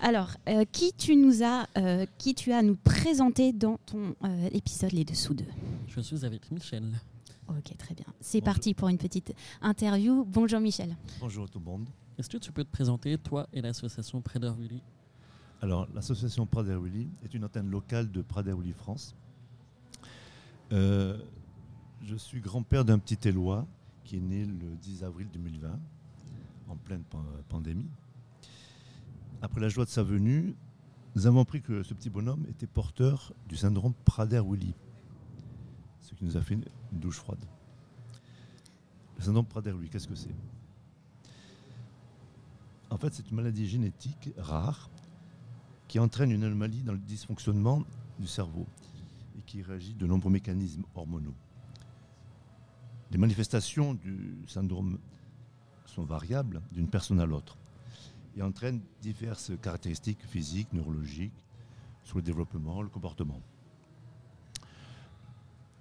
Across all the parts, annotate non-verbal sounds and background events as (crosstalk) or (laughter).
Alors, euh, qui tu nous as, euh, qui tu as à nous présenter dans ton euh, épisode Les Dessous d'eux? Je suis avec Michel. Ok, très bien. C'est parti pour une petite interview. Bonjour Michel. Bonjour tout le monde. Est-ce que tu peux te présenter, toi et l'association Prader-Willy Alors, l'association Prader-Willy est une antenne locale de Prader-Willy France. Euh, je suis grand-père d'un petit Élois qui est né le 10 avril 2020, en pleine pan- pandémie. Après la joie de sa venue, nous avons appris que ce petit bonhomme était porteur du syndrome Prader-Willy, ce qui nous a fait une douche froide. Le syndrome Prader-Willy, qu'est-ce que c'est? En fait, c'est une maladie génétique rare qui entraîne une anomalie dans le dysfonctionnement du cerveau et qui réagit de nombreux mécanismes hormonaux. Les manifestations du syndrome sont variables d'une personne à l'autre et entraînent diverses caractéristiques physiques, neurologiques, sur le développement, le comportement.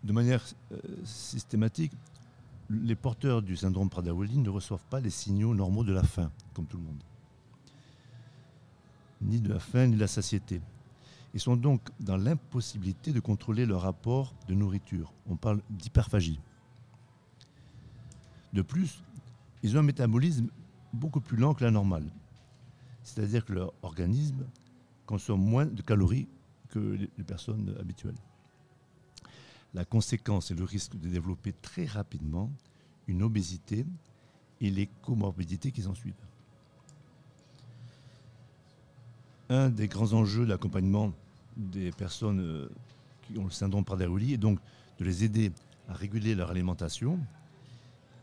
De manière euh, systématique, les porteurs du syndrome Prader-Willy ne reçoivent pas les signaux normaux de la faim, comme tout le monde. Ni de la faim, ni de la satiété. Ils sont donc dans l'impossibilité de contrôler leur rapport de nourriture. On parle d'hyperphagie. De plus, ils ont un métabolisme beaucoup plus lent que la normale. C'est-à-dire que leur organisme consomme moins de calories que les personnes habituelles. La conséquence est le risque de développer très rapidement une obésité et les comorbidités qui s'en suivent. Un des grands enjeux de l'accompagnement des personnes euh, qui ont le syndrome Prader-Willy est donc de les aider à réguler leur alimentation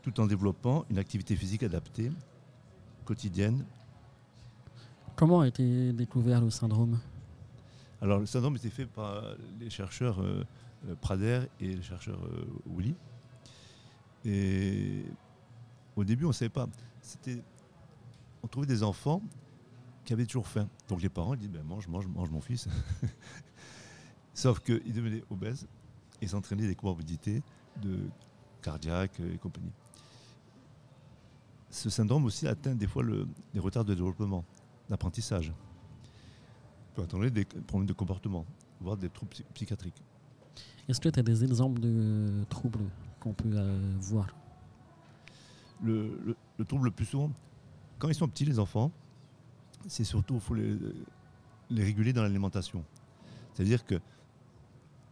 tout en développant une activité physique adaptée, quotidienne. Comment a été découvert le syndrome? Alors le syndrome été fait par les chercheurs euh, euh, Prader et les chercheurs euh, Willy. Et au début, on ne savait pas. On trouvait des enfants qui avaient toujours faim. Donc les parents ils disaient ben, mange, mange, mange mon fils. (laughs) Sauf qu'ils devenaient obèses et s'entraînaient des comorbidités de cardiaques et compagnie. Ce syndrome aussi atteint des fois le- des retards de développement, d'apprentissage. peut entraîner des problèmes de comportement, voire des troubles psy- psychiatriques. Est-ce que tu as des exemples de troubles qu'on peut euh, voir? Le, le- le trouble le plus souvent, quand ils sont petits, les enfants, c'est surtout, il faut les, les réguler dans l'alimentation. C'est-à-dire qu'il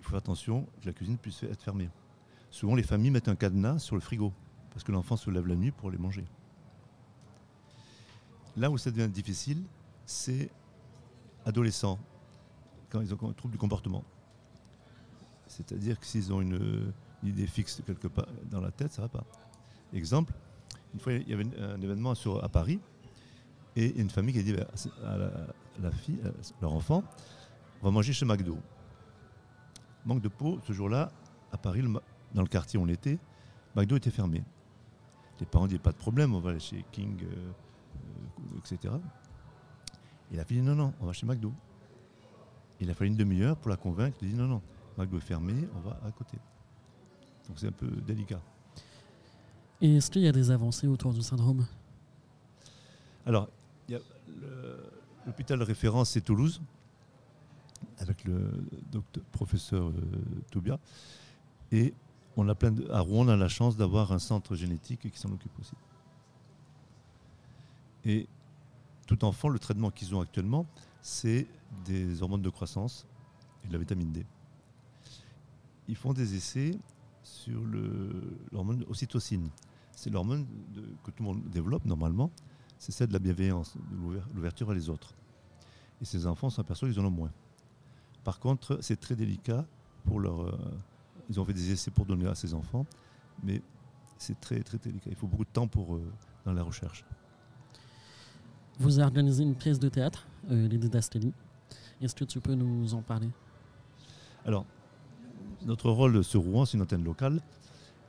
faut faire attention que la cuisine puisse être fermée. Souvent, les familles mettent un cadenas sur le frigo, parce que l'enfant se lève la nuit pour les manger. Là où ça devient difficile, c'est adolescents, quand ils ont un trouble du comportement. C'est-à-dire que s'ils ont une, idée fixe quelque part dans la tête, ça ne va pas. Exemple, une fois, il y avait un événement à Paris, et une famille qui a dit à la, à la fille, leur enfant, on va manger chez McDo. Manque de peau, ce jour-là, à Paris, dans le quartier où on était, McDo était fermé. Les parents disaient pas de problème, on va aller chez King, euh, etc. Et la fille dit non, non, on va chez McDo. Il a fallu une demi-heure pour la convaincre, elle dit non, non, McDo est fermé, on va à côté. Donc c'est un peu délicat. Et est-ce qu'il y a des avancées autour du syndrome? Alors, il y a le- l'hôpital de référence, c'est Toulouse, avec le docteur, professeur euh, Toubia. Et on a plein de- à Rouen, on a la chance d'avoir un centre génétique qui s'en occupe aussi. Et tout enfant, le traitement qu'ils ont actuellement, c'est des hormones de croissance et de la vitamine D. Ils font des essais sur l'hormone ocytocine. C'est l'hormone que tout le monde développe normalement c'est celle de la bienveillance, de l'ouver- l'ouverture à les autres. Et ces enfants s'aperçoivent qu'ils en ont moins. Par contre, c'est très délicat pour leur. euh, ils ont fait des essais pour donner à ces enfants, mais c'est très très délicat. Il faut beaucoup de temps pour euh, dans la recherche. Vous avez organisé une pièce de théâtre, euh, Les Didastelli. Est-ce que tu peux nous en parler? Alors, notre rôle sur Rouen, c'est une antenne locale,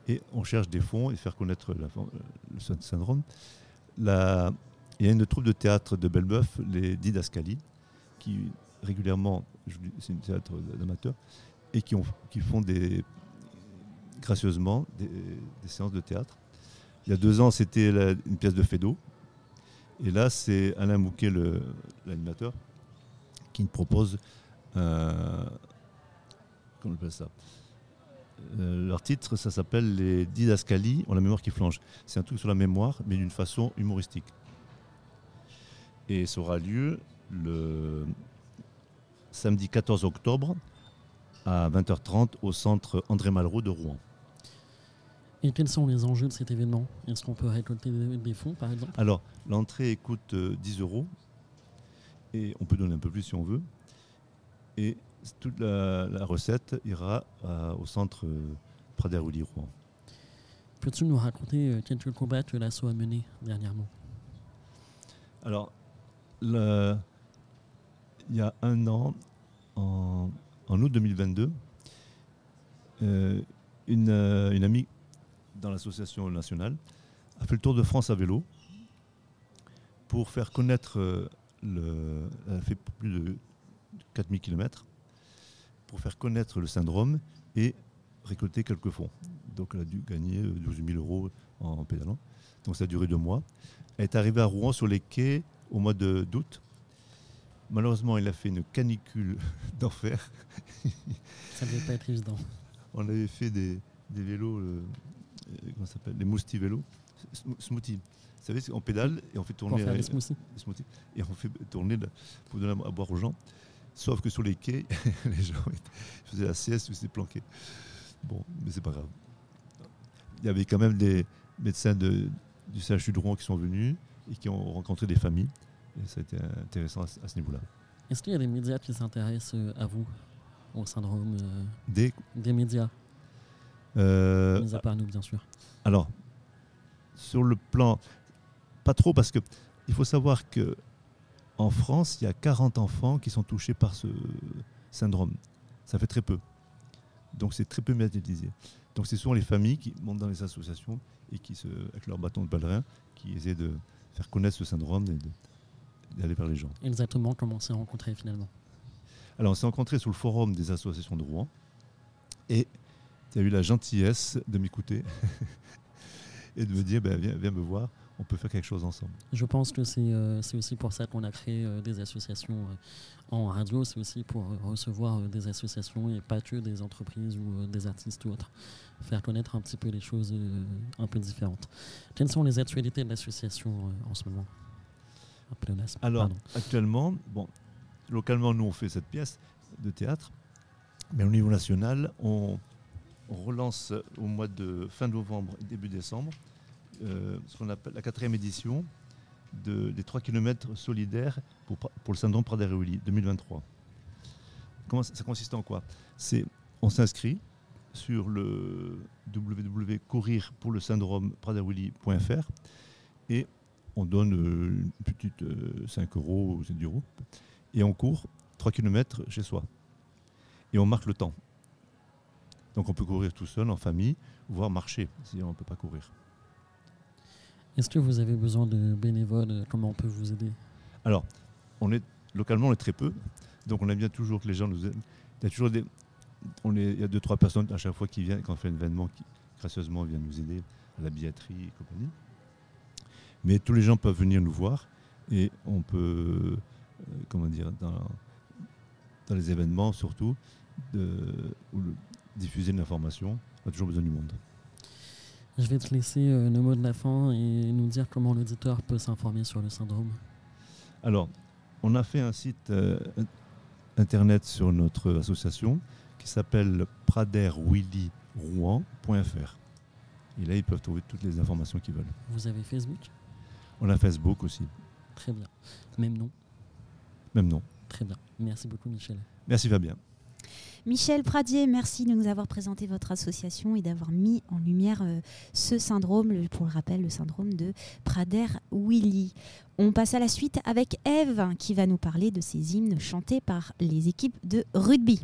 et on cherche des fonds et faire connaître le syndrome. Il y a une troupe de théâtre de Belbeuf, les Didascali, qui régulièrement, c'est une théâtre d'amateurs, et qui, ont, qui font gracieusement des, séances de théâtre. Il y a deux ans, c'était une pièce de Fédo. Et là, c'est Alain Mouquet, l'animateur, qui nous propose. euh, comment on appelle ça Euh, Leur titre, ça s'appelle Les Didascalies ont la mémoire qui flanche. C'est un truc sur la mémoire, mais d'une façon humoristique. Et ça aura lieu le samedi 14 octobre à 20h30 au centre André Malraux de Rouen. Et quels sont les enjeux de cet événement? Est-ce qu'on peut récolter des, fonds, par exemple? Alors, l'entrée coûte euh, 10 euros et on peut donner un peu plus si on veut. Et toute la, la recette ira à- au centre euh, Prader-Willy Rouen. Peux-tu nous raconter euh, quelques combats que l'assaut a menés dernièrement? Alors, le- il y a un an, en, en août 2022, euh, une, euh, une amie dans l'association nationale a fait le tour de France à vélo pour faire connaître euh, le. Elle a fait plus de 4000 km pour faire connaître le syndrome et récolter quelques fonds. Donc elle a dû gagner euh, 12 000 euros en pédalant. Donc ça a duré deux mois. Elle est arrivée à Rouen sur les quais au mois d'août. Malheureusement, il a fait une canicule (laughs) d'enfer. Ça ne devait pas être évident. On avait fait des, des vélos, euh, euh, comment ça s'appelle Les mousti vélos, Sm- smoothie. Vous savez, on pédale et on fait tourner faire euh, des smoothies. et on fait tourner le- pour donner à boire aux gens. Sauf que sur les quais, (laughs) les gens faisaient la sieste ou s'étaient planqués. Bon, mais c'est pas grave. Il y avait quand même des médecins de, du CHU de Rouen qui sont venus et qui ont rencontré des familles. Et ça a été intéressant à, ce- à ce niveau-là. Est-ce qu'il y a des médias qui s'intéressent euh, à vous, au syndrome euh, Des, Des médias, euh, mis à part nous, bien sûr. Alors, sur le plan, pas trop parce que il faut savoir que en France, il y a 40 enfants qui sont touchés par ce syndrome. Ça fait très peu. Donc c'est très peu médiatisé. Donc c'est souvent les familles qui montent dans les associations et qui, se, avec leur bâton de pèlerin, qui essaient de faire connaître ce syndrome et d'aller vers les gens. Exactement comment on s'est rencontrés finalement. Alors on s'est rencontrés sur le forum des associations de Rouen et tu as eu la gentillesse de m'écouter (laughs) et de me dire ben, viens, viens me voir, on peut faire quelque chose ensemble. Je pense que c'est euh, aussi pour ça qu'on a créé euh, des associations euh, en radio. C'est aussi pour recevoir des associations et pas que des entreprises ou des artistes ou autres. Faire connaître un petit peu les choses un peu différentes. Quelles sont les actualités de l'association en ce moment? Alors pardon. actuellement, bon, localement nous on fait cette pièce de théâtre, mais au niveau national on, on relance au mois de fin novembre, début décembre, euh, ce qu'on appelle la quatrième édition de, des 3 km solidaires pour, le syndrome Prader-Willy 2023. Comment ça, consiste en quoi? C'est on s'inscrit sur le www.courir pour le syndrome Prader-Willy.fr et on donne euh, une petite euh, 5 euros ou 7 euros et on court 3 km chez soi. Et on marque le temps. Donc on peut courir tout seul, en famille, voire marcher si on ne peut pas courir. Est-ce que vous avez besoin de bénévoles? Comment on peut vous aider? Alors, on est, localement, on est très peu, donc on aime bien toujours que les gens nous aident. Il y a toujours des, on est, il y a deux, trois personnes à chaque fois qui viennent, quand on fait un événement, qui gracieusement viennent nous aider à la billetterie et compagnie. Mais tous les gens peuvent venir nous voir et on peut, euh, comment dire, dans, dans les événements surtout, de, le- diffuser de l'information. On a toujours besoin du monde. Je vais te laisser euh, le mot de la fin et nous dire comment l'auditeur peut s'informer sur le syndrome. Alors, on a fait un site euh, internet sur notre association qui s'appelle praderwillyrouen.fr. Et là, ils peuvent trouver toutes les informations qu'ils veulent. Vous avez Facebook? On a Facebook aussi, Très bien. Même nom? Même nom. Très bien. Merci beaucoup, Michel. Merci Fabien. Michel Pradier, merci de nous avoir présenté votre association et d'avoir mis en lumière euh, ce syndrome, pour le rappel, le syndrome de Prader-Willy. On passe à la suite avec Eve qui va nous parler de ces hymnes chantés par les équipes de rugby.